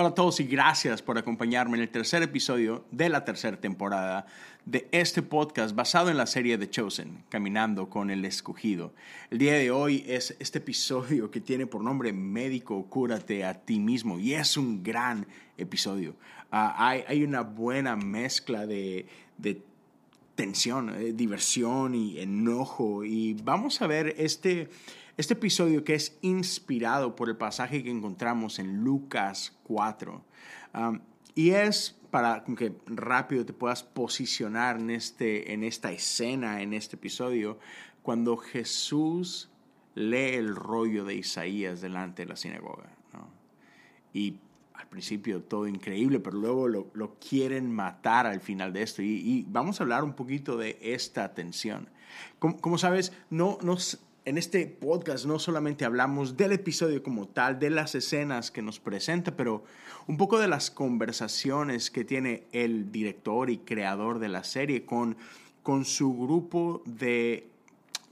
Hola a todos y gracias por acompañarme en el tercer episodio de la tercera temporada de este podcast basado en la serie The Chosen, Caminando con el Escogido. El día de hoy es este episodio que tiene por nombre Médico, cúrate a ti mismo y es un gran episodio. Ah, hay, una buena mezcla de, tensión, eh, diversión y enojo y vamos a ver este este episodio que es inspirado por el pasaje que encontramos en Lucas 4. Um, y es para que rápido te puedas posicionar en, este, en esta escena, en este episodio, cuando Jesús lee el rollo de Isaías delante de la sinagoga. Y al principio todo increíble, pero luego lo, quieren matar al final de esto. Y, vamos a hablar un poquito de esta tensión. Como, como sabes, no, no, en este podcast no solamente hablamos del episodio como tal, de las escenas que nos presenta, pero un poco de las conversaciones que tiene el director y creador de la serie con, con su grupo de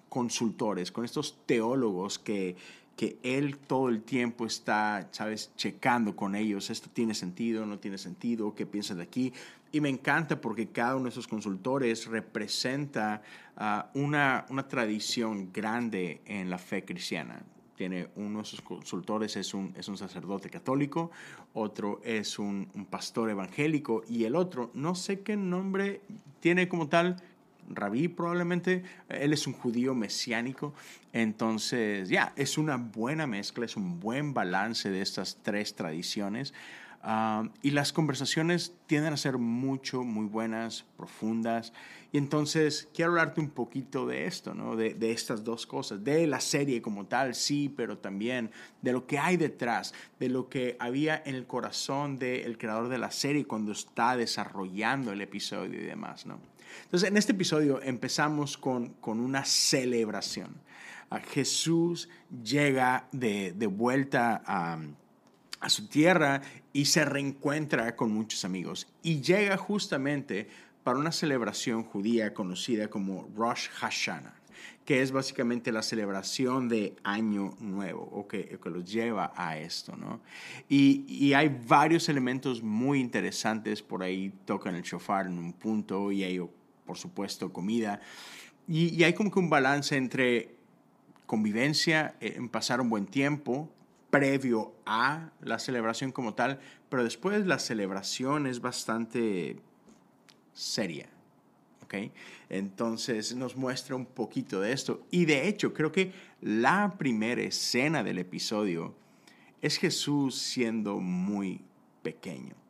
consultores, con estos teólogos que, que él todo el tiempo está, sabes, checando con ellos, esto tiene sentido, no tiene sentido, qué piensas de aquí. Y me encanta porque cada uno de esos consultores representa ah, una, una tradición grande en la fe cristiana. Tiene uno de sus consultores es un, es un sacerdote católico, otro es un, un, pastor evangélico y el otro, no sé qué nombre tiene como tal, rabí probablemente, él es un judío mesiánico, entonces ya, es una buena mezcla, es un buen balance de estas tres tradiciones. Ah, y las conversaciones tienden a ser mucho, muy buenas, profundas. Y entonces quiero hablarte un poquito de esto, ¿no? de, de, estas dos cosas, de la serie como tal, sí, pero también de lo que hay detrás, de lo que había en el corazón del creador de la serie cuando está desarrollando el episodio y demás. ¿no? Entonces, en este episodio empezamos con, con una celebración. A Jesús llega de, de vuelta a, a su tierra y se reencuentra con muchos amigos. Y llega justamente para una celebración judía conocida como Rosh Hashanah, que es básicamente la celebración de Año Nuevo, o que, que los lleva a esto, ¿no? Y, y, hay varios elementos muy interesantes, por ahí tocan el shofar en un punto, y hay por supuesto, comida. Y, hay como que un balance entre convivencia, eh, en pasar un buen tiempo previo a la celebración como tal, pero después la celebración es bastante seria. ¿ok? Entonces nos muestra un poquito de esto. Y de hecho, creo que la primera escena del episodio es Jesús siendo muy pequeño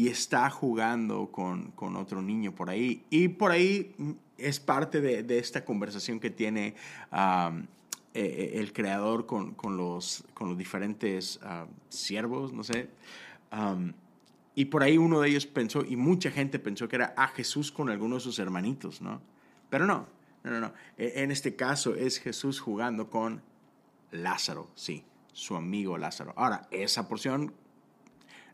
y está jugando con, con, otro niño por ahí. Y por ahí es parte de, de esta conversación que tiene eh, eh, el creador con, con, los, con los diferentes siervos, no sé. y por ahí uno de ellos pensó, y mucha gente pensó que era a Jesús con alguno de sus hermanitos, ¿no? Pero no, no, no, no. E, en este caso es Jesús jugando con Lázaro, sí, su amigo Lázaro. Ahora, esa porción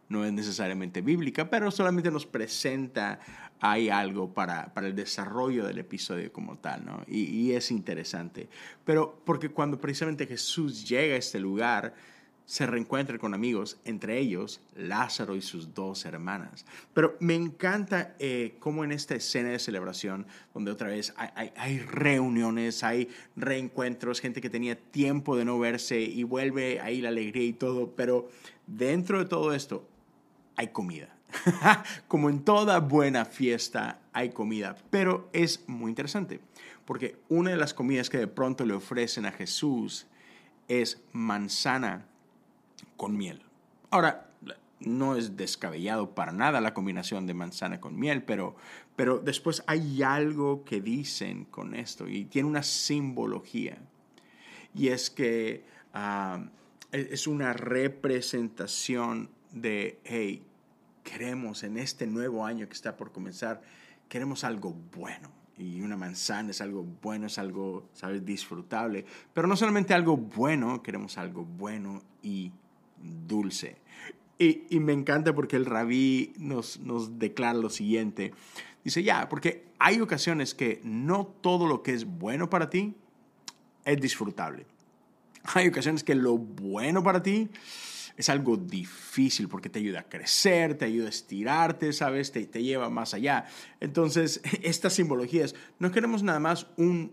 no es necesariamente bíblica, pero solamente nos presenta hay algo para, para el desarrollo del episodio como tal, ¿no? Y, es interesante. Pero porque cuando precisamente Jesús llega a este lugar, se reencuentra con amigos, entre ellos Lázaro y sus dos hermanas. Pero me encanta eh, cómo en esta escena de celebración, donde otra vez hay, hay, hay, reuniones, hay reencuentros, gente que tenía tiempo de no verse y vuelve ahí la alegría y todo, pero dentro de todo esto hay comida. Como en toda buena fiesta hay comida, pero es muy interesante, porque una de las comidas que de pronto le ofrecen a Jesús es manzana con miel. Ahora, no es descabellado para nada la combinación de manzana con miel, pero, pero después hay algo que dicen con esto y tiene una simbología. Y es que ah, es una representación de, hey, queremos en este nuevo año que está por comenzar, queremos algo bueno. Y una manzana es algo bueno, es algo, ¿sabes?, disfrutable. Pero no solamente algo bueno, queremos algo bueno y dulce. Y, y me encanta porque el rabí nos, nos declara lo siguiente. Dice, ya, porque hay ocasiones que no todo lo que es bueno para ti es disfrutable. Hay ocasiones que lo bueno para ti es algo difícil porque te ayuda a crecer, te ayuda a estirarte, ¿sabes? Te, te lleva más allá. Entonces, estas simbologías, no queremos nada más un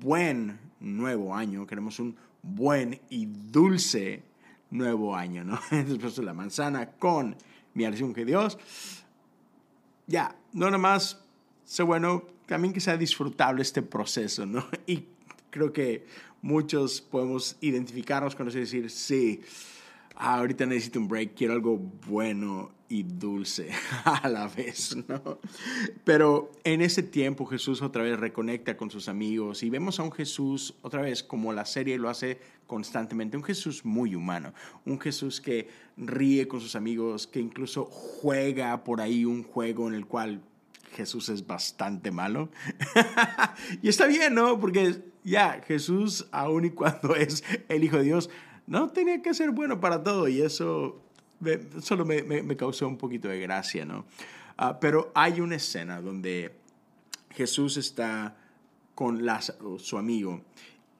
buen nuevo año, queremos un buen y dulce nuevo año, ¿no? Después de la manzana con mi que Dios, ya, no nada más sea bueno, también que sea disfrutable este proceso, ¿no? Y creo que muchos podemos identificarnos con eso y decir, sí, ahorita necesito un break, quiero algo bueno y dulce a la vez, ¿no? Pero en ese tiempo Jesús otra vez reconecta con sus amigos y vemos a un Jesús otra vez como la serie lo hace constantemente, un Jesús muy humano, un Jesús que ríe con sus amigos, que incluso juega por ahí un juego en el cual Jesús es bastante malo. y está bien, ¿no? Porque ya, Jesús, aun y cuando es el Hijo de Dios, no tenía que ser bueno para todo y eso solo me, causó un poquito de gracia, ¿no? Ah, pero hay una escena donde Jesús está con Lázaro, su amigo,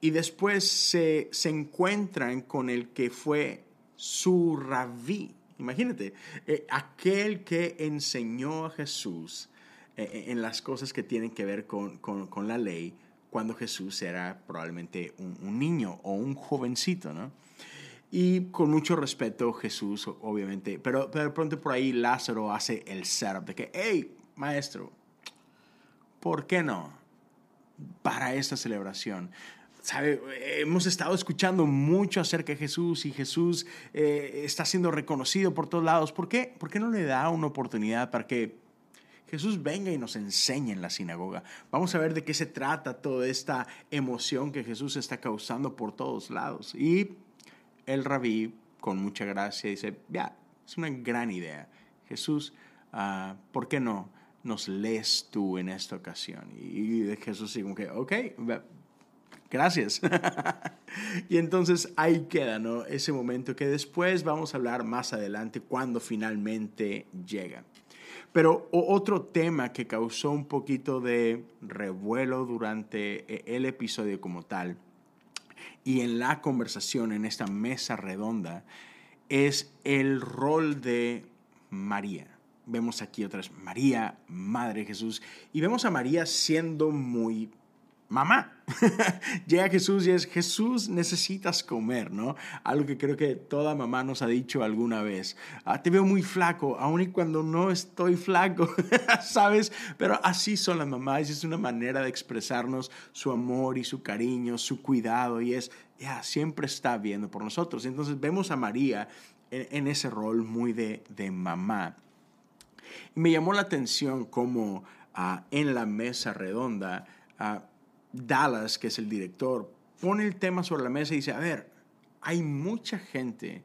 y después se, se encuentran con el que fue su rabí. Imagínate, eh, aquel que enseñó a Jesús eh, en las cosas que tienen que ver con, con, la ley cuando Jesús era probablemente un, niño o un jovencito, ¿no? Y con mucho respeto Jesús, obviamente, pero, pero de pronto por ahí Lázaro hace el setup de que, hey, maestro, ¿por qué no? Para esta celebración. ¿Sabe? Hemos estado escuchando mucho acerca de Jesús y Jesús eh, está siendo reconocido por todos lados. ¿Por qué? ¿Por qué no le da una oportunidad para que Jesús venga y nos enseñe en la sinagoga. Vamos a ver de qué se trata toda esta emoción que Jesús está causando por todos lados. Y el rabí, con mucha gracia, dice, ya, es una gran idea. Jesús, uh, ¿por qué no nos lees tú en esta ocasión? Y, Jesús sigue como que, ok, gracias. y entonces ahí queda, ¿no? Ese momento que después vamos a hablar más adelante cuando finalmente llega. Pero otro tema que causó un poquito de revuelo durante eh, el episodio como tal y en la conversación en esta mesa redonda es el rol de María. Vemos aquí otra vez María, Madre Jesús, y vemos a María siendo muy mamá. Llega Jesús y es, Jesús, necesitas comer, ¿no? Algo que creo que toda mamá nos ha dicho alguna vez. Ah, te veo muy flaco, aun y cuando no estoy flaco, ¿sabes? Pero así son las mamás, es una manera de expresarnos su amor y su cariño, su cuidado, y es, ya, siempre está viendo por nosotros. Entonces vemos a María en, ese rol muy de, de mamá. Y me llamó la atención como ah, en la mesa redonda, ah, Dallas, que es el director, pone el tema sobre la mesa y dice, a ver, hay mucha gente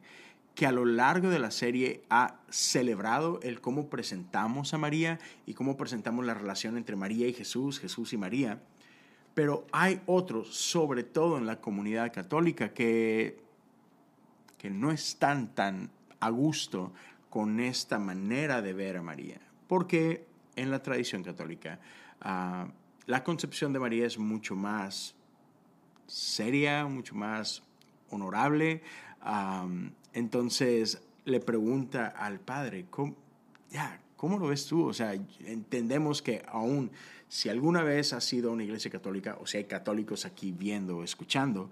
que a lo largo de la serie ha celebrado el cómo presentamos a María y cómo presentamos la relación entre María y Jesús, Jesús y María. Pero hay otros, sobre todo en la comunidad católica, que, que no están tan a gusto con esta manera de ver a María. Porque en la tradición católica uh, la concepción de María es mucho más seria, mucho más honorable. entonces le pregunta al padre, ¿cómo, ya, ¿cómo lo ves tú? O sea, entendemos que aún si alguna vez has sido una iglesia católica o si hay católicos aquí viendo o escuchando,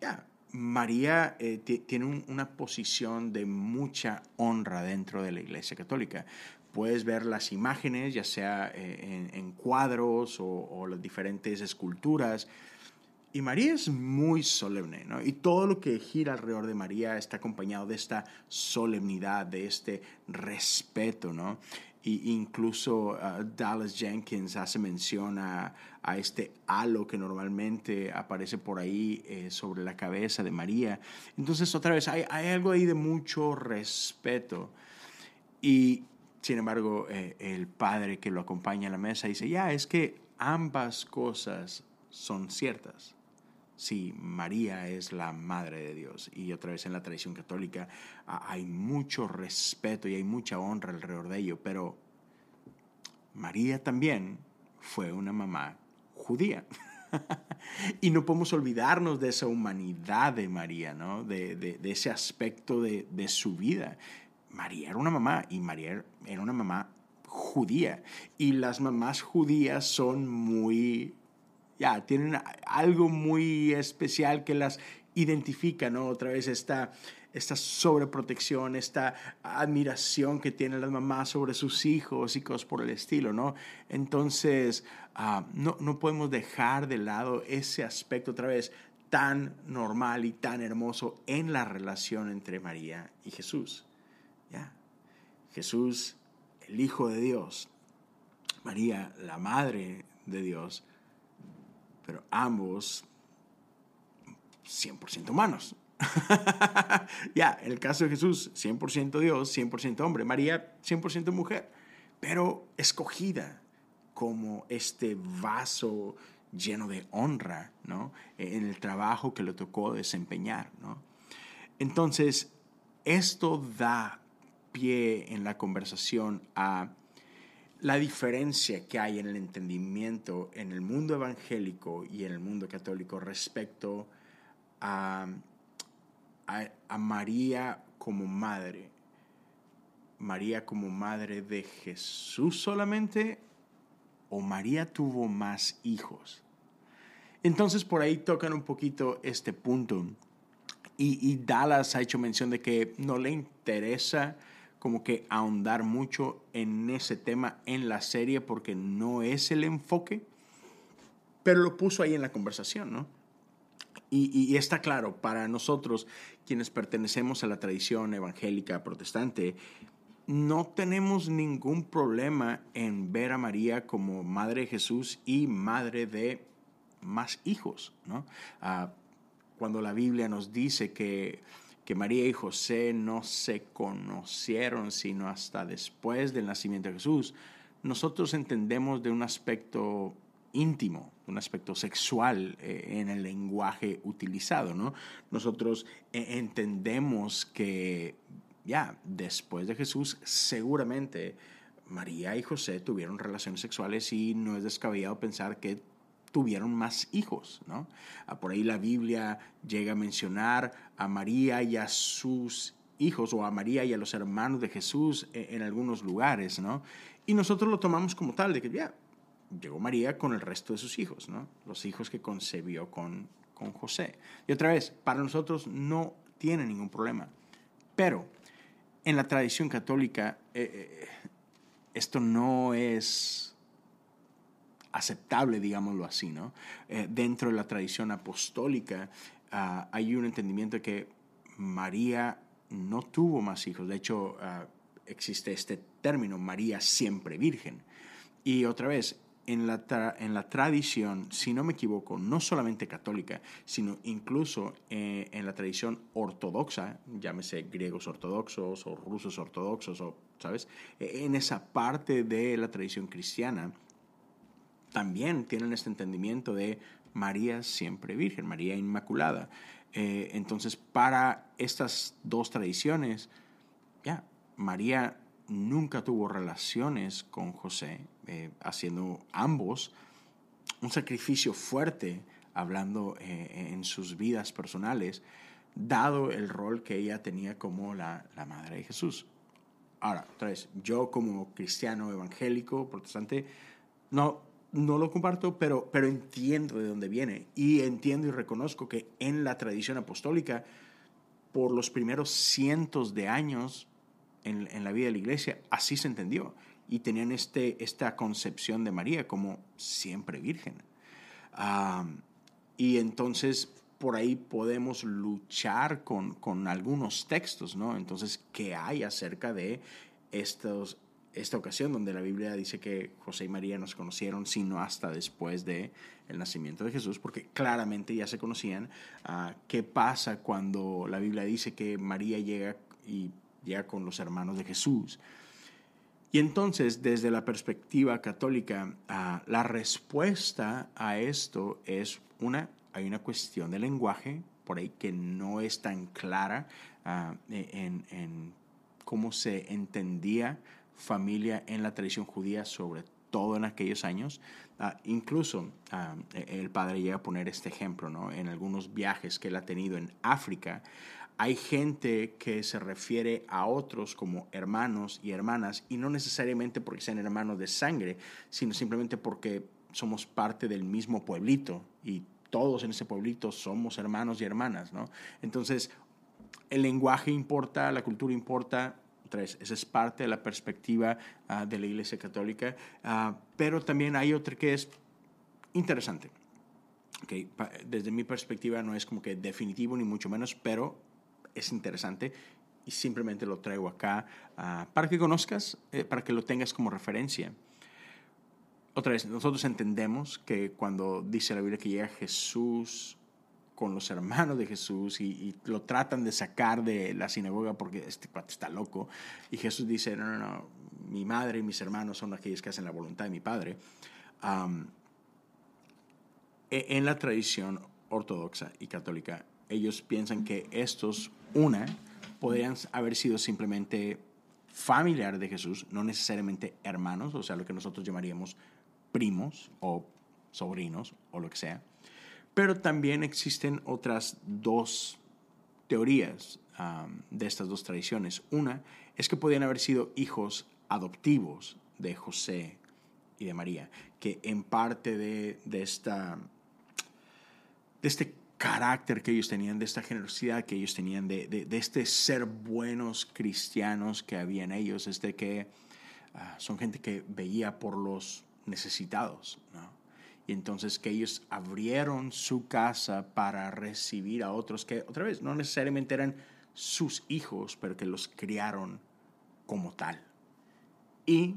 ya, María eh, tiene una posición de mucha honra dentro de la iglesia católica puedes ver las imágenes, ya sea eh, en, cuadros o, las diferentes esculturas. Y María es muy solemne, ¿no? Y todo lo que gira alrededor de María está acompañado de esta solemnidad, de este respeto, ¿no? Y incluso uh, Dallas Jenkins hace mención a, este halo que normalmente aparece por ahí eh, sobre la cabeza de María. Entonces, otra vez, hay, hay algo ahí de mucho respeto. Y, sin embargo, eh, el padre que lo acompaña a la mesa dice, ya, es que ambas cosas son ciertas. Sí, María es la Madre de Dios y otra vez en la tradición católica hay mucho respeto y hay mucha honra alrededor de ello, pero María también fue una mamá judía. y no podemos olvidarnos de esa humanidad de María, ¿no? de, de, de ese aspecto de, de, su vida. María era una mamá y María era una mamá judía. Y las mamás judías son muy, ya, tienen algo muy especial que las identifica, ¿no? Otra vez esta esta sobreprotección, esta admiración que tienen las mamás sobre sus hijos y cosas por el estilo, ¿no? Entonces, ah, no, no podemos dejar de lado ese aspecto otra vez tan normal y tan hermoso en la relación entre María y Jesús. Jesús, el Hijo de Dios, María, la Madre de Dios, pero ambos 100% humanos. ya, en el caso de Jesús, 100% Dios, 100% hombre. María, 100% mujer, pero escogida como este vaso lleno de honra, ¿no? En el trabajo que le tocó desempeñar, ¿no? Entonces, esto da pie en la conversación a la diferencia que hay en el entendimiento en el mundo evangélico y en el mundo católico respecto a a, María como madre. María como madre de Jesús solamente o María tuvo más hijos. Entonces por ahí tocan un poquito este punto. Y, Dallas ha hecho mención de que no le interesa como que ahondar mucho en ese tema en la serie porque no es el enfoque, pero lo puso ahí en la conversación, ¿no? Y, está claro, para nosotros, quienes pertenecemos a la tradición evangélica protestante, no tenemos ningún problema en ver a María como Madre de Jesús y Madre de más hijos. ¿no? Ah, cuando la Biblia nos dice que, que María y José no se conocieron sino hasta después del nacimiento de Jesús, nosotros entendemos de un aspecto íntimo, un aspecto sexual eh, en el lenguaje utilizado, ¿no? Nosotros eh, entendemos que ya después de Jesús seguramente María y José tuvieron relaciones sexuales y no es descabellado pensar que tuvieron más hijos, ¿no? Ah, por ahí la Biblia llega a mencionar a María y a sus hijos o a María y a los hermanos de Jesús en, en algunos lugares, ¿no? Y nosotros lo tomamos como tal, de que ya, llegó María con el resto de sus hijos, ¿no? los hijos que concebió con, con José. Y otra vez, para nosotros no tiene ningún problema. Pero en la tradición católica eh, eh, esto no es aceptable, digámoslo así, ¿no? Eh, dentro de la tradición apostólica ah, hay un entendimiento que María no tuvo más hijos. De hecho, ah, existe este término, María siempre virgen. Y otra vez, en la, en la tradición, si no me equivoco, no solamente católica, sino incluso eh, en la tradición ortodoxa, llámese griegos ortodoxos o rusos ortodoxos, o, ¿sabes? E, en esa parte de la tradición cristiana, también tienen este entendimiento de María siempre virgen, María Inmaculada. Eh, entonces, para estas dos tradiciones, ya, María nunca tuvo relaciones con José, eh, haciendo ambos un sacrificio fuerte, hablando eh, en sus vidas personales, dado el rol que ella tenía como la, madre de Jesús. Ahora, otra yo como cristiano evangélico, protestante, no, no lo comparto, pero, pero entiendo de dónde viene y entiendo y reconozco que en la tradición apostólica, por los primeros cientos de años, en, la vida de la iglesia, así se entendió. Y tenían este, esta concepción de María como siempre virgen. y entonces por ahí podemos luchar con, con, algunos textos, ¿no? Entonces, ¿qué hay acerca de estos, esta ocasión donde la Biblia dice que José y María no se conocieron sino hasta después de el nacimiento de Jesús, porque claramente ya se conocían. Ah, ¿Qué pasa cuando la Biblia dice que María llega y ya con los hermanos de Jesús. Y entonces, desde la perspectiva católica, ah, la respuesta a esto es una, hay una cuestión de lenguaje por ahí que no es tan clara ah, en, en, cómo se entendía familia en la tradición judía, sobre todo en aquellos años. Ah, incluso ah, e, el padre llega a poner este ejemplo, ¿no? En algunos viajes que él ha tenido en África, hay gente que se refiere a otros como hermanos y hermanas, y no necesariamente porque sean hermanos de sangre, sino simplemente porque somos parte del mismo pueblito y todos en ese pueblito somos hermanos y hermanas, ¿no? Entonces, el lenguaje importa, la cultura importa, tres, esa es parte de la perspectiva ah, de la Iglesia Católica, ah, pero también hay otra que es interesante. Okay, desde mi perspectiva no es como que definitivo ni mucho menos, pero es interesante y simplemente lo traigo acá ah, para que conozcas, eh, para que lo tengas como referencia. Otra vez, nosotros entendemos que cuando dice la Biblia que llega Jesús con los hermanos de Jesús y, lo tratan de sacar de la sinagoga porque este cuate está loco. Y Jesús dice, no, no, no, mi madre y mis hermanos son aquellos que hacen la voluntad de mi Padre. E, en la tradición ortodoxa y católica, ellos piensan que estos, una, podrían haber sido simplemente familiar de Jesús, no necesariamente hermanos, o sea, lo que nosotros llamaríamos primos o sobrinos o lo que sea. Pero también existen otras dos teorías de estas dos tradiciones. Una es que podían haber sido hijos adoptivos de José y de María, que en parte de, esta, de este carácter que ellos tenían, de esta generosidad que ellos tenían, de, este ser buenos cristianos que había en ellos, es de que ah, son gente que veía por los necesitados, ¿no? Y entonces que ellos abrieron su casa para recibir a otros que, otra vez, no necesariamente eran sus hijos, pero que los criaron como tal. Y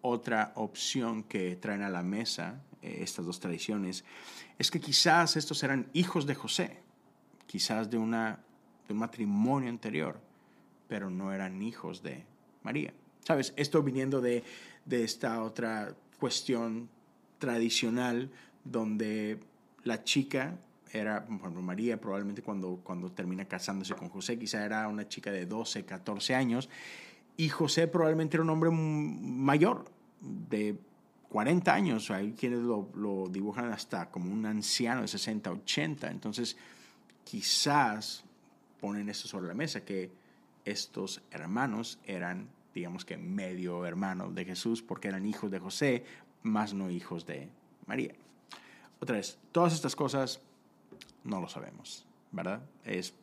otra opción que traen a la mesa eh, estas dos tradiciones es que quizás estos eran hijos de José, quizás de, una, de un matrimonio anterior, pero no eran hijos de María. ¿Sabes? Esto viniendo de, de esta otra cuestión tradicional donde la chica era, María probablemente cuando, cuando termina casándose con José, quizá era una chica de 12, 14 años, y José probablemente era un hombre mayor, de 40 años, hay quienes lo, lo dibujan hasta como un anciano de 60, 80, entonces quizás ponen esto sobre la mesa, que estos hermanos eran, digamos que medio hermanos de Jesús, porque eran hijos de José, más no hijos de María. Otra vez, todas estas cosas no lo sabemos, ¿verdad? Es,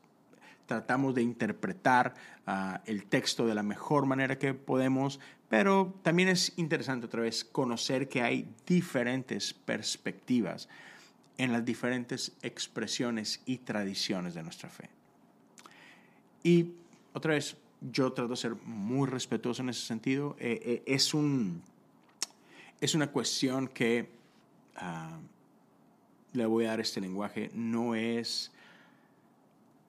tratamos de interpretar ah, el texto de la mejor manera que podemos, pero también es interesante otra vez conocer que hay diferentes perspectivas en las diferentes expresiones y tradiciones de nuestra fe. Y otra vez, yo trato de ser muy respetuoso en ese sentido. Eh, eh, es un es una cuestión que ah, le voy a dar este lenguaje, no es,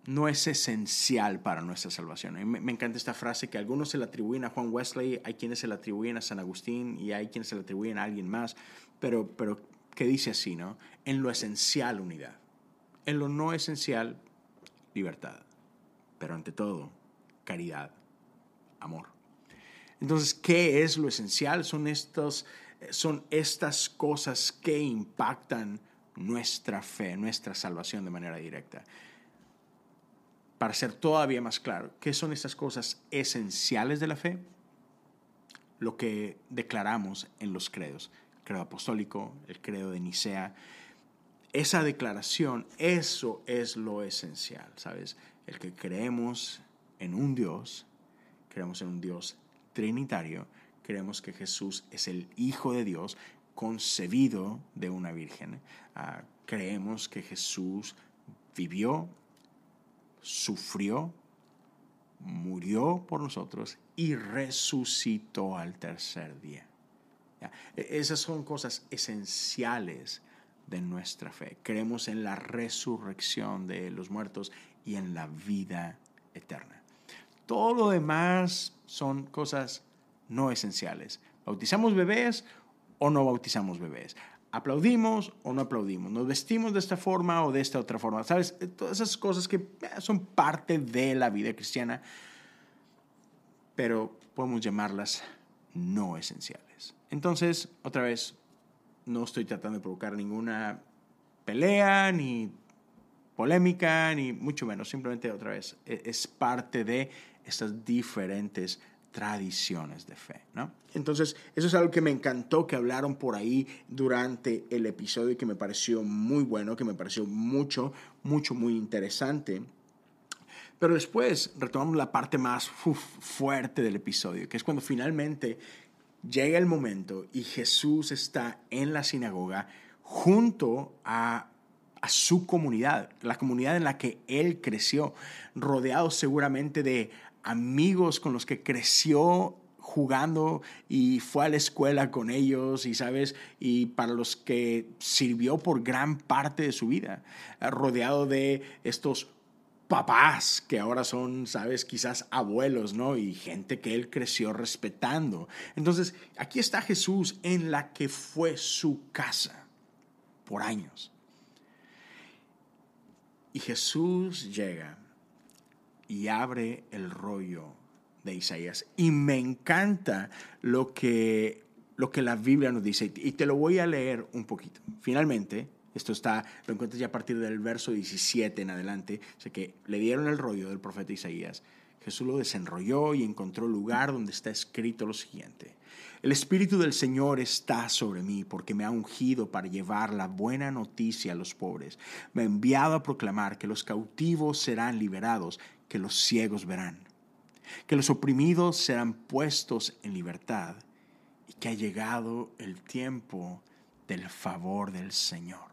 no es esencial para nuestra salvación. Me, me, encanta esta frase que algunos se la atribuyen a Juan Wesley, hay quienes se la atribuyen a San Agustín y hay quienes se la atribuyen a alguien más, pero, pero que dice así, ¿no? En lo esencial, unidad. En lo no esencial, libertad. Pero ante todo, caridad, amor. Entonces, ¿qué es lo esencial? Son estos son estas cosas que impactan nuestra fe, nuestra salvación de manera directa. Para ser todavía más claro, ¿qué son estas cosas esenciales de la fe? Lo que declaramos en los credos, el credo apostólico, el credo de Nicea. Esa declaración, eso es lo esencial, ¿sabes? El que creemos en un Dios, creemos en un Dios trinitario, creemos que Jesús es el Hijo de Dios concebido de una virgen. Ah, creemos que Jesús vivió, sufrió, murió por nosotros y resucitó al tercer día. E-, esas son cosas esenciales de nuestra fe. Creemos en la resurrección de los muertos y en la vida eterna. Todo lo demás son cosas no esenciales. ¿Bautizamos bebés o no bautizamos bebés? ¿Aplaudimos o no aplaudimos? ¿Nos vestimos de esta forma o de esta otra forma? ¿Sabes? Todas esas cosas que eh, son parte de la vida cristiana, pero podemos llamarlas no esenciales. Entonces, otra vez, no estoy tratando de provocar ninguna pelea, ni polémica, ni mucho menos. Simplemente, otra vez, e, es parte de estas diferentes tradiciones de fe, ¿no? Entonces, eso es algo que me encantó que hablaron por ahí durante el episodio y que me pareció muy bueno, que me pareció mucho, mucho, muy interesante. Pero después retomamos la parte más fuerte del episodio, que es cuando finalmente llega el momento y Jesús está en la sinagoga junto a, su comunidad, la comunidad en la que él creció, rodeado seguramente de amigos con los que creció jugando y fue a la escuela con ellos y sabes y para los que sirvió por gran parte de su vida rodeado de estos papás que ahora son, sabes, quizás abuelos, ¿no? Y gente que él creció respetando. Entonces, aquí está Jesús en la que fue su casa por años. Y Jesús llega y abre el rollo de Isaías. Y me encanta lo que, lo que la Biblia nos dice. Y te lo voy a leer un poquito. Finalmente, esto está, lo encuentras ya a partir del verso 17 en adelante. O que le dieron el rollo del profeta Isaías. Jesús lo desenrolló y encontró el lugar donde está escrito lo siguiente. El Espíritu del Señor está sobre mí porque me ha ungido para llevar la buena noticia a los pobres. Me ha enviado a proclamar que los cautivos serán liberados, que los ciegos verán, que los oprimidos serán puestos en libertad y que ha llegado el tiempo del favor del Señor.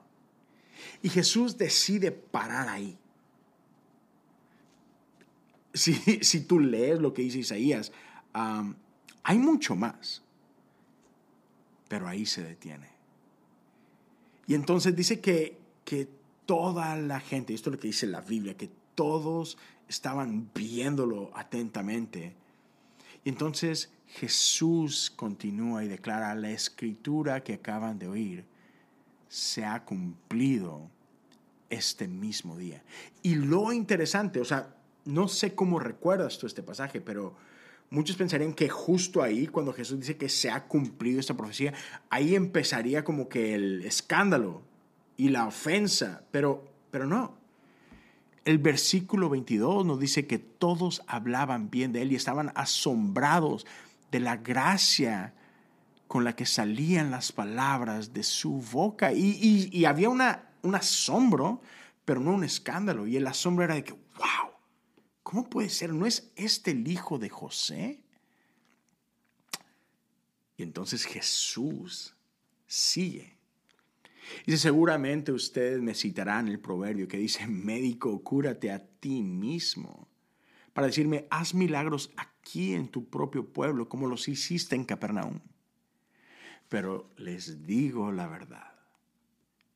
Y Jesús decide parar ahí. Si, si tú lees lo que dice Isaías, hay mucho más, pero ahí se detiene. Y entonces dice que, que toda la gente, esto es lo que dice la Biblia, que todos estaban viéndolo atentamente. Y entonces Jesús continúa y declara la escritura que acaban de oír se ha cumplido este mismo día. Y lo interesante, o sea, no sé cómo recuerdas tú este pasaje, pero muchos pensarían que justo ahí, cuando Jesús dice que se ha cumplido esta profecía, ahí empezaría como que el escándalo y la ofensa, pero, pero no. El versículo 22 nos dice que todos hablaban bien de él y estaban asombrados de la gracia con la que salían las palabras de su boca. Y, había un asombro, pero no un escándalo. Y el asombro era de que, wow, ¿cómo puede ser? ¿No es este el hijo de José? Y entonces Jesús sigue. Y seguramente ustedes me citarán el proverbio que dice, médico, cúrate a ti mismo. Para decirme, haz milagros aquí en tu propio pueblo como los hiciste en Capernaum. Pero les digo la verdad,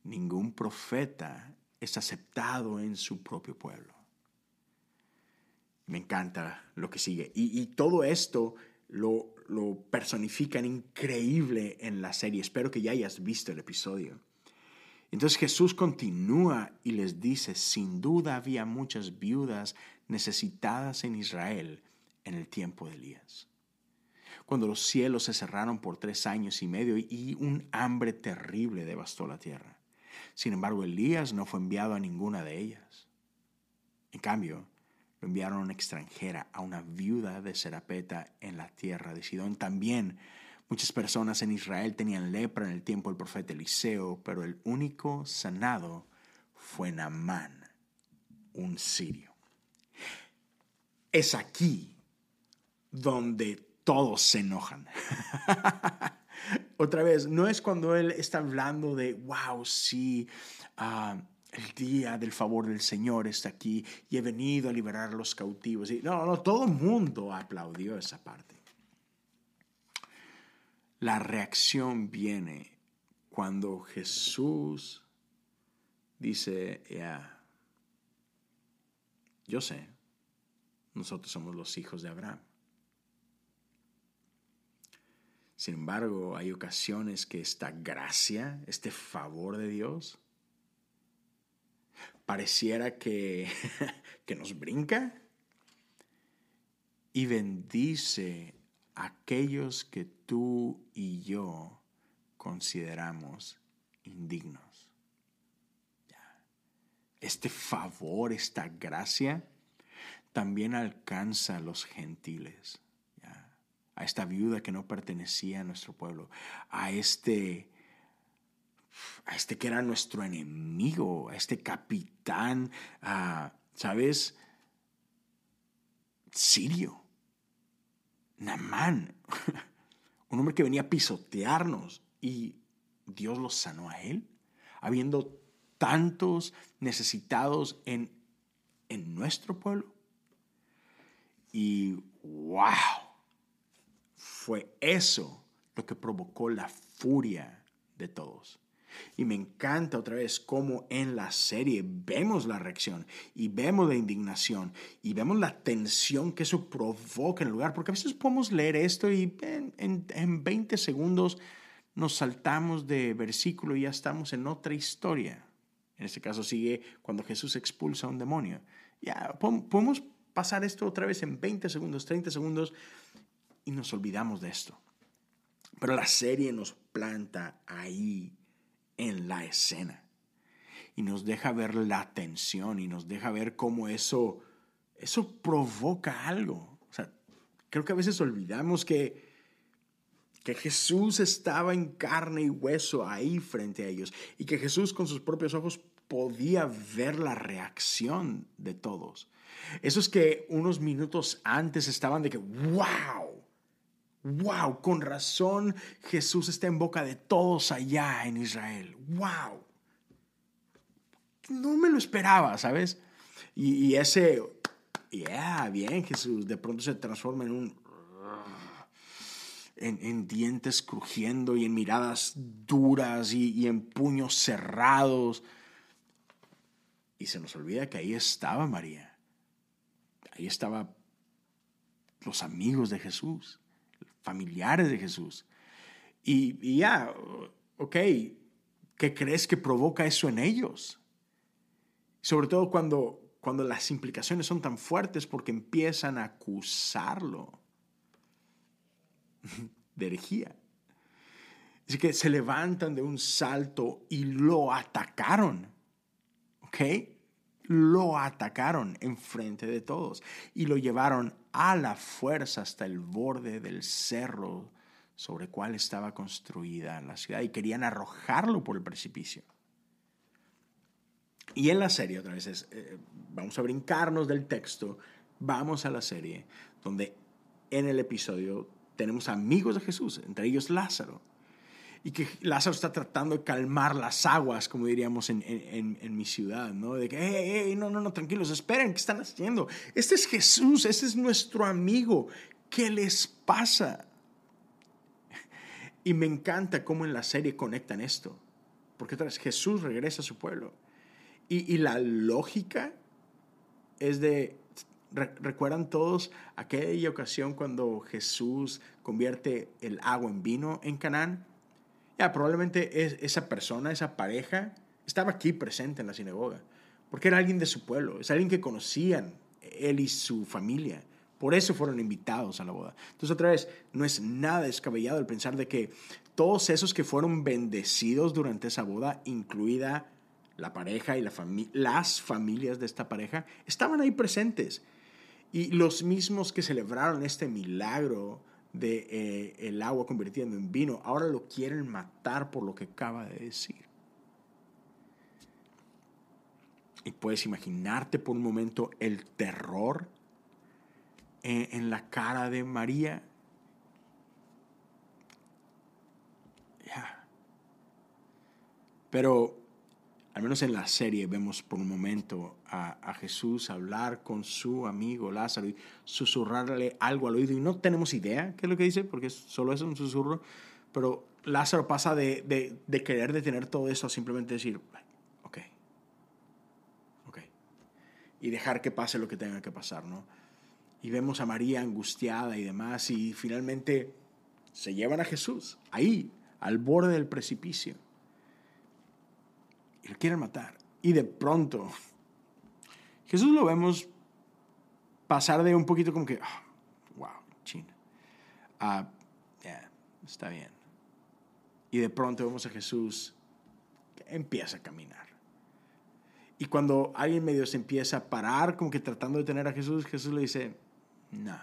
ningún profeta es aceptado en su propio pueblo. Me encanta lo que sigue. Y, todo esto lo, lo personifican increíble en la serie. Espero que ya hayas visto el episodio. Entonces Jesús continúa y les dice, sin duda había muchas viudas necesitadas en Israel en el tiempo de Elías cuando los cielos se cerraron por tres años y medio y un hambre terrible devastó la tierra. Sin embargo, Elías no fue enviado a ninguna de ellas. En cambio, lo enviaron a una extranjera, a una viuda de Serapeta en la tierra de Sidón. También muchas personas en Israel tenían lepra en el tiempo del profeta Eliseo, pero el único sanado fue Naamán, un sirio. Es aquí donde todos se enojan. Otra vez, no es cuando él está hablando de, wow, sí, ah, el día del favor del Señor está aquí y he venido a liberar a los cautivos. no, no, todo el mundo aplaudió esa parte. La reacción viene cuando Jesús dice, ya, yo sé, nosotros somos los hijos de Abraham. Sin embargo, hay ocasiones que esta gracia, este favor de Dios, pareciera que, que nos brinca y bendice aquellos que tú y yo consideramos indignos. Este favor, esta gracia, también alcanza a los gentiles, a esta viuda que no pertenecía a nuestro pueblo, a este, a este que era nuestro enemigo, a este capitán, ¿sabes? Sirio, Namán, un hombre que venía a pisotearnos y Dios lo sanó a él, habiendo tantos necesitados en, en nuestro pueblo. Y wow, fue eso lo que provocó la furia de todos. Y me encanta otra vez cómo en la serie vemos la reacción y vemos la indignación y vemos la tensión que eso provoca en el lugar, porque a veces podemos leer esto y en, en, en 20 segundos nos saltamos de versículo y ya estamos en otra historia. En este caso sigue cuando Jesús expulsa a un demonio. Ya, podemos pasar esto otra vez en 20 segundos, 30 segundos y nos olvidamos de esto. Pero la serie nos planta ahí en la escena y nos deja ver la tensión y nos deja ver cómo eso, eso provoca algo. O sea, creo que a veces olvidamos que, que Jesús estaba en carne y hueso ahí frente a ellos y que Jesús con sus propios ojos podía ver la reacción de todos. Esos que unos minutos antes estaban de que, wow, wow, con razón Jesús está en boca de todos allá en Israel. Wow. No me lo esperaba, ¿sabes? Y, ese, yeah, bien Jesús, de pronto se transforma en un... En, dientes crujiendo y en miradas duras y, y en puños cerrados. Y se nos olvida que ahí estaba María. Ahí estaban los amigos de Jesús familiares de Jesús. Y, ya, ok, ¿qué crees que provoca eso en ellos? Sobre todo cuando, cuando las implicaciones son tan fuertes porque empiezan a acusarlo de herejía. Así que se levantan de un salto y lo atacaron. ¿Ok? Lo atacaron enfrente de todos y lo llevaron a la fuerza hasta el borde del cerro sobre el cual estaba construida la ciudad y querían arrojarlo por el precipicio. Y en la serie, otra vez, eh, vamos a brincarnos del texto, vamos a la serie, donde en el episodio tenemos amigos de Jesús, entre ellos Lázaro y que Lázaro está tratando de calmar las aguas, como diríamos en, en, en mi ciudad, ¿no? De que, hey, hey, no, no, no, tranquilos, esperen, ¿qué están haciendo? Este es Jesús, este es nuestro amigo, ¿qué les pasa? Y me encanta cómo en la serie conectan esto, porque otra vez Jesús regresa a su pueblo. Y, y la lógica es de, ¿recuerdan todos aquella ocasión cuando Jesús convierte el agua en vino en Canaán? Probablemente es, esa persona, esa pareja, estaba aquí presente en la sinagoga, porque era alguien de su pueblo, es alguien que conocían él y su familia. Por eso fueron invitados a la boda. Entonces, otra vez, no es nada descabellado el pensar de que todos esos que fueron bendecidos durante esa boda, incluida la pareja y la las familias de esta pareja, estaban ahí presentes. Y los mismos que celebraron este milagro de eh, el agua convirtiendo en vino, ahora lo quieren matar por lo que acaba de decir. Y puedes imaginarte por un momento el terror en, en la cara de María. Ya. Pero al menos en la serie vemos por un momento a, Jesús hablar con su amigo Lázaro y susurrarle algo al oído y no tenemos idea qué es lo que dice porque solo es un susurro, pero Lázaro pasa de, de, querer detener todo eso a simplemente decir, ok, ok, y dejar que pase lo que tenga que pasar, ¿no? Y vemos a María angustiada y demás y finalmente se llevan a Jesús ahí, al borde del precipicio y lo quieren matar. Y de pronto, Jesús lo vemos pasar de un poquito como que, wow, ah, china, ah, ya, está bien. Y de pronto vemos a Jesús que empieza a caminar. Y cuando alguien medio se empieza a parar, como que tratando de tener a Jesús, Jesús le dice, no,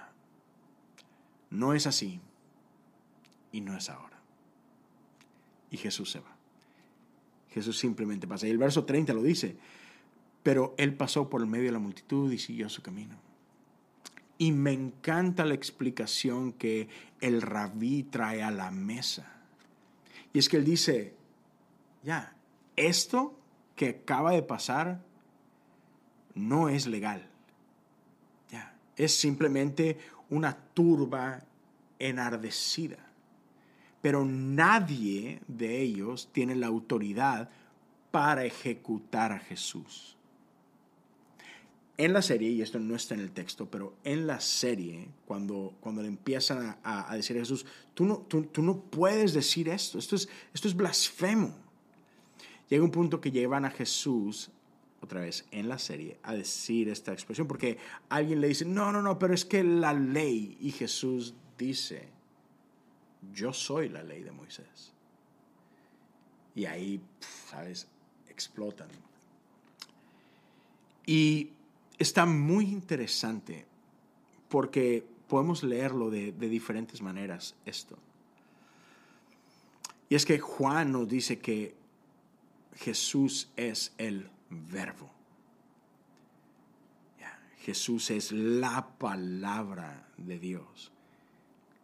no es así y no es ahora. Y Jesús se va. Jesús simplemente pasa. Y el verso 30 lo dice, pero él pasó por el medio de la multitud y siguió su camino. Y me encanta la explicación que el rabí trae a la mesa. Y es que él dice, ya, esto que acaba de pasar no es legal. Ya, es simplemente una turba enardecida pero nadie de ellos tiene la autoridad para ejecutar a Jesús. En la serie, y esto no está en el texto, pero en la serie, cuando, cuando le empiezan a, decir a Jesús, tú no, tú, no puedes decir esto, esto es, esto es blasfemo. Llega un punto que llevan a Jesús, otra vez en la serie, a decir esta expresión, porque alguien le dice, no, no, no, pero es que la ley, y Jesús dice, yo soy la ley de Moisés. Y ahí, ¿sabes? Explotan. Y está muy interesante porque podemos leerlo de, de, diferentes maneras esto. Y es que Juan nos dice que Jesús es el verbo. Jesús es la palabra de Dios.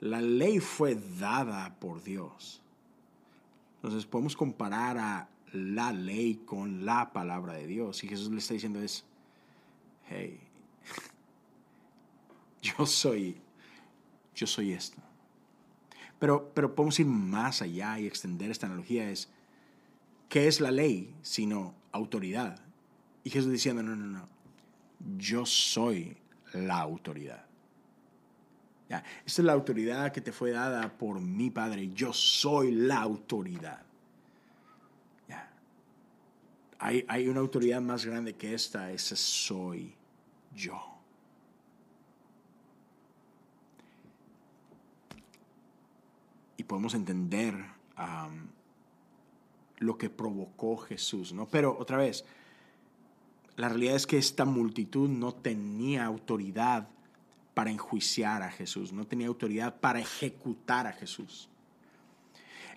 La ley fue dada por Dios. Entonces podemos comparar a la ley con la palabra de Dios. Y Jesús le está diciendo es, hey, yo soy, yo soy esto. Pero, pero podemos ir más allá y extender esta analogía. Es, ¿qué es la ley sino autoridad? Y Jesús diciendo, no, no, no, yo soy la autoridad. Ya, esta es la autoridad que te fue dada por mi Padre. Yo soy la autoridad. Ya. Hay, hay una autoridad más grande que esta. Ese soy yo. Y podemos entender lo que provocó Jesús, ¿no? Pero otra vez, la realidad es que esta multitud no tenía autoridad para enjuiciar a Jesús, no tenía autoridad para ejecutar a Jesús.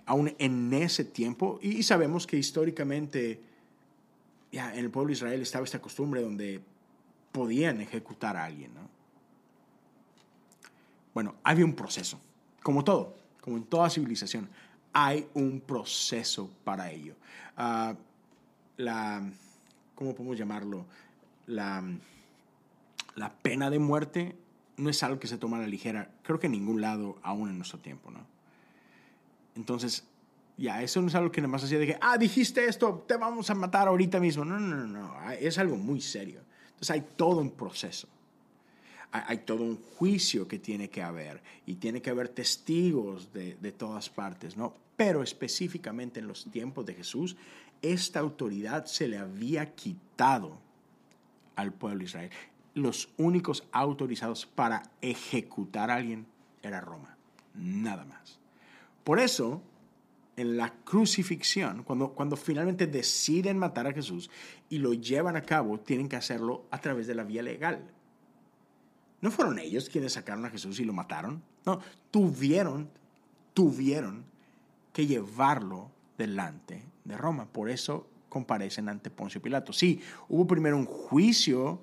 Aún en ese tiempo, y sabemos que históricamente ya en el pueblo de Israel estaba esta costumbre donde podían ejecutar a alguien. ¿no? Bueno, había un proceso, como todo, como en toda civilización, hay un proceso para ello. Uh, la, ¿cómo podemos llamarlo? La, la pena de muerte no es algo que se toma a la ligera, creo que en ningún lado aún en nuestro tiempo, ¿no? Entonces, ya, eso no es algo que nada más así de que, ah, dijiste esto, te vamos a matar ahorita mismo. No, no, no, no, es algo muy serio. Entonces hay todo un proceso. Hay, hay todo un juicio que tiene que haber y tiene que haber testigos de, de todas partes, ¿no? Pero específicamente en los tiempos de Jesús, esta autoridad se le había quitado al pueblo de Israel los únicos autorizados para ejecutar a alguien era Roma, nada más. Por eso, en la crucifixión, cuando, cuando finalmente deciden matar a Jesús y lo llevan a cabo, tienen que hacerlo a través de la vía legal. No fueron ellos quienes sacaron a Jesús y lo mataron. No, tuvieron, tuvieron que llevarlo delante de Roma. Por eso comparecen ante Poncio Pilato. Sí, hubo primero un juicio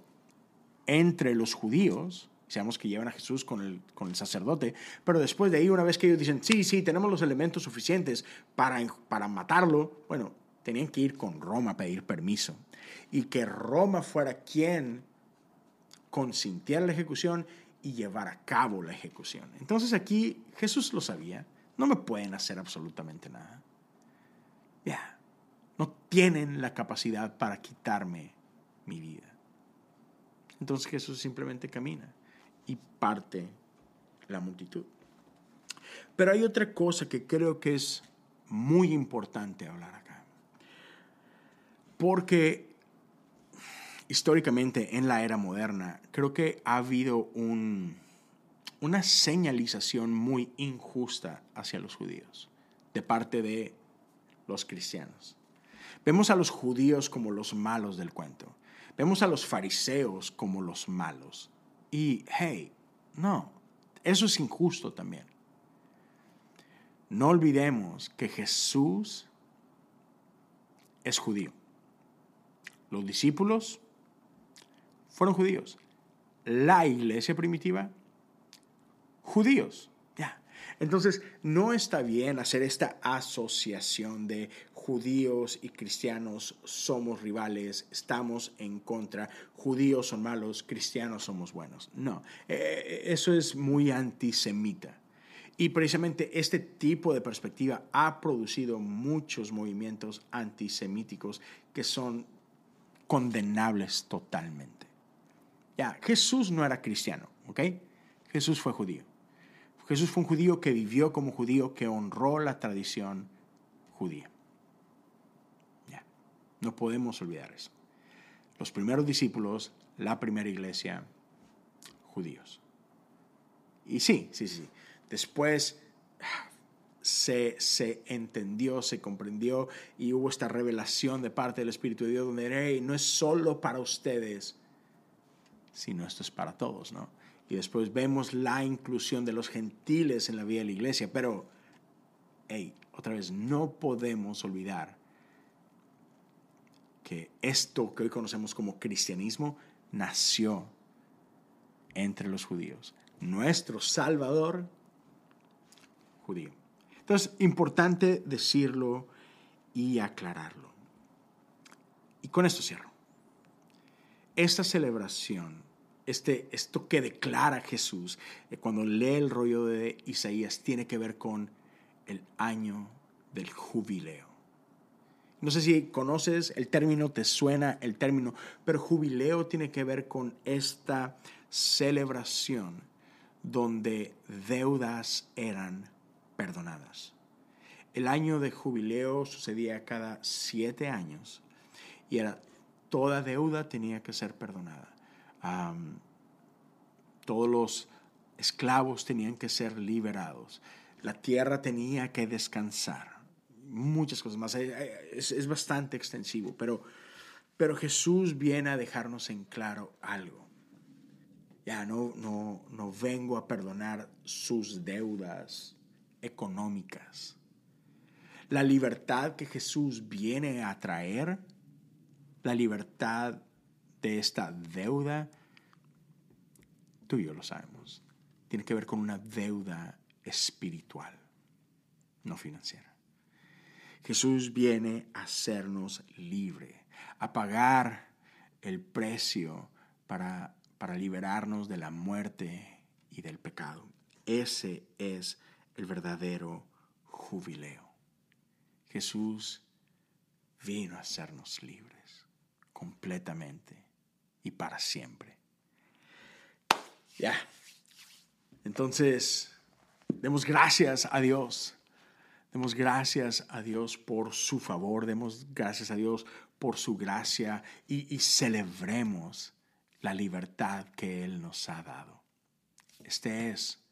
entre los judíos, sabemos que llevan a Jesús con el, con el sacerdote, pero después de ahí, una vez que ellos dicen, sí, sí, tenemos los elementos suficientes para, para matarlo, bueno, tenían que ir con Roma a pedir permiso. Y que Roma fuera quien consintiera la ejecución y llevar a cabo la ejecución. Entonces aquí Jesús lo sabía, no me pueden hacer absolutamente nada. Ya, no tienen la capacidad para quitarme mi vida. Entonces Jesús simplemente camina y parte la multitud. Pero hay otra cosa que creo que es muy importante hablar acá. Porque históricamente en la era moderna creo que ha habido un, una señalización muy injusta hacia los judíos de parte de los cristianos. Vemos a los judíos como los malos del cuento. Vemos a los fariseos como los malos. Y, hey, no, eso es injusto también. No olvidemos que Jesús es judío. Los discípulos fueron judíos. La iglesia primitiva, judíos. Ya. Entonces, no está bien hacer esta asociación de judíos y cristianos somos rivales, estamos en contra, judíos son malos, cristianos somos buenos. No, eh, eso es muy antisemita. Y precisamente este tipo de perspectiva ha producido muchos movimientos antisemíticos que son condenables totalmente. Ya, Jesús no era cristiano, ¿ok? Jesús fue judío. Jesús fue un judío que vivió como judío, que honró la tradición judía. No podemos olvidar eso. Los primeros discípulos, la primera iglesia, judíos. Y sí, sí, sí. Después se, se, entendió, se comprendió y hubo esta revelación de parte del Espíritu de Dios donde no es solo para ustedes, sino esto es para todos, ¿no? Y después vemos la inclusión de los gentiles en la vida de la iglesia, pero, hey, otra vez, no podemos olvidar que esto que hoy conocemos como cristianismo nació entre los judíos. Nuestro Salvador judío. Entonces, importante decirlo y aclararlo. Y con esto cierro. Esta celebración, este, esto que declara Jesús eh, cuando lee el rollo de Isaías, tiene que ver con el año del jubileo. No sé si conoces el término, te suena el término, pero jubileo tiene que ver con esta celebración donde deudas eran perdonadas. El año de jubileo sucedía cada siete años y era toda deuda tenía que ser perdonada. todos los esclavos tenían que ser liberados. La tierra tenía que descansar. Muchas cosas más. Es, bastante extensivo, pero, pero Jesús viene a dejarnos en claro algo. Ya no, no, no vengo a perdonar sus deudas económicas. La libertad que Jesús viene a traer, la libertad de esta deuda, tú y yo lo sabemos, tiene que ver con una deuda espiritual, no financiera. Jesús viene a hacernos libre, a pagar el precio para, para liberarnos de la muerte y del pecado. Ese es el verdadero jubileo. Jesús vino a hacernos libres completamente y para siempre. Ya. Entonces, demos gracias a Dios. Demos gracias a Dios por su favor, demos gracias a Dios por su gracia y, celebremos la libertad que Él nos ha dado. Este es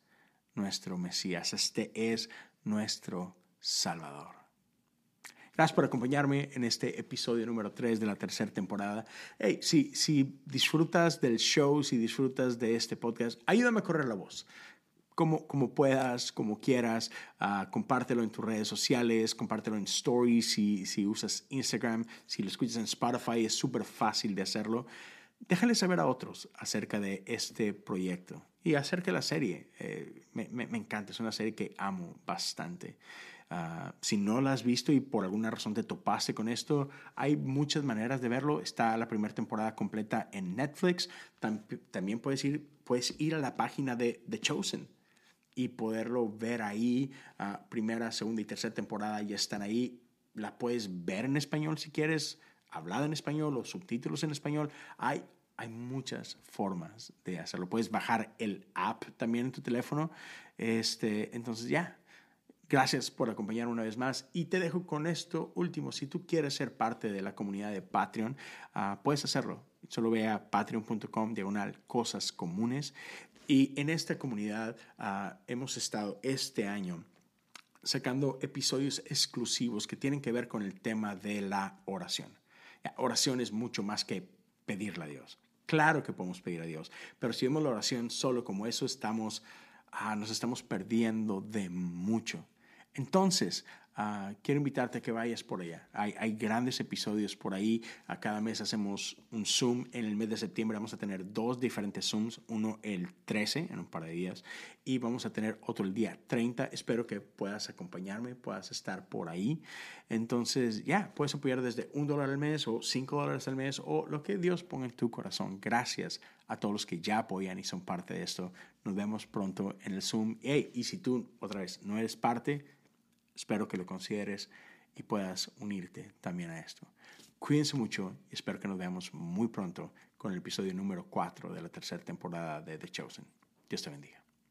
nuestro Mesías, este es nuestro Salvador. Gracias por acompañarme en este episodio número 3 de la tercera temporada. Hey, si, si disfrutas del show, si disfrutas de este podcast, ayúdame a correr la voz. Como, como puedas, como quieras, uh, compártelo en tus redes sociales, compártelo en stories si, si usas Instagram, si lo escuchas en Spotify, es súper fácil de hacerlo déjale saber a otros acerca de este proyecto y acerca de la serie. Eh, me, me, encanta, es una serie que amo bastante. Ah, si no la has visto y por alguna razón te topaste con esto, hay muchas maneras de verlo. Está la primera temporada completa en Netflix. también puedes ir, puedes ir a la página de The Chosen y poderlo ver ahí. Uh, primera, segunda y tercera temporada ya están ahí. La puedes ver en español si quieres hablada en español o subtítulos en español. Hay, hay muchas formas de hacerlo. Puedes bajar el app también en tu teléfono. Este, entonces ya, gracias por acompañarme una vez más y te dejo con esto último. Si tú quieres ser parte de la comunidad de Patreon, uh, puedes hacerlo. Solo ve a patreon.com diagonal cosas comunes Y en esta comunidad ah, hemos estado este año sacando episodios exclusivos que tienen que ver con el tema de la oración. oración es mucho más que pedirle a Dios. Claro que podemos pedir a Dios, pero si vemos la oración solo como eso, estamos, ah, nos estamos perdiendo de mucho. Entonces, Ah, quiero invitarte a que vayas por allá. Hay, hay grandes episodios por ahí. A cada mes hacemos un Zoom. En el mes de septiembre vamos a tener dos diferentes Zooms. Uno el 13, en un par de días. Y vamos a tener otro el día 30. Espero que puedas acompañarme, puedas estar por ahí. Entonces, ya, puedes apoyar desde un dólar al mes o cinco dólares al mes o lo que Dios ponga en tu corazón. Gracias a todos los que ya apoyan y son parte de esto. Nos vemos pronto en el Zoom. y si tú, otra vez, no eres parte, Espero que lo consideres y puedas unirte también a esto. Cuídense mucho y espero que nos veamos muy pronto con el episodio número 4 de la tercera temporada de The Chosen. Dios te bendiga.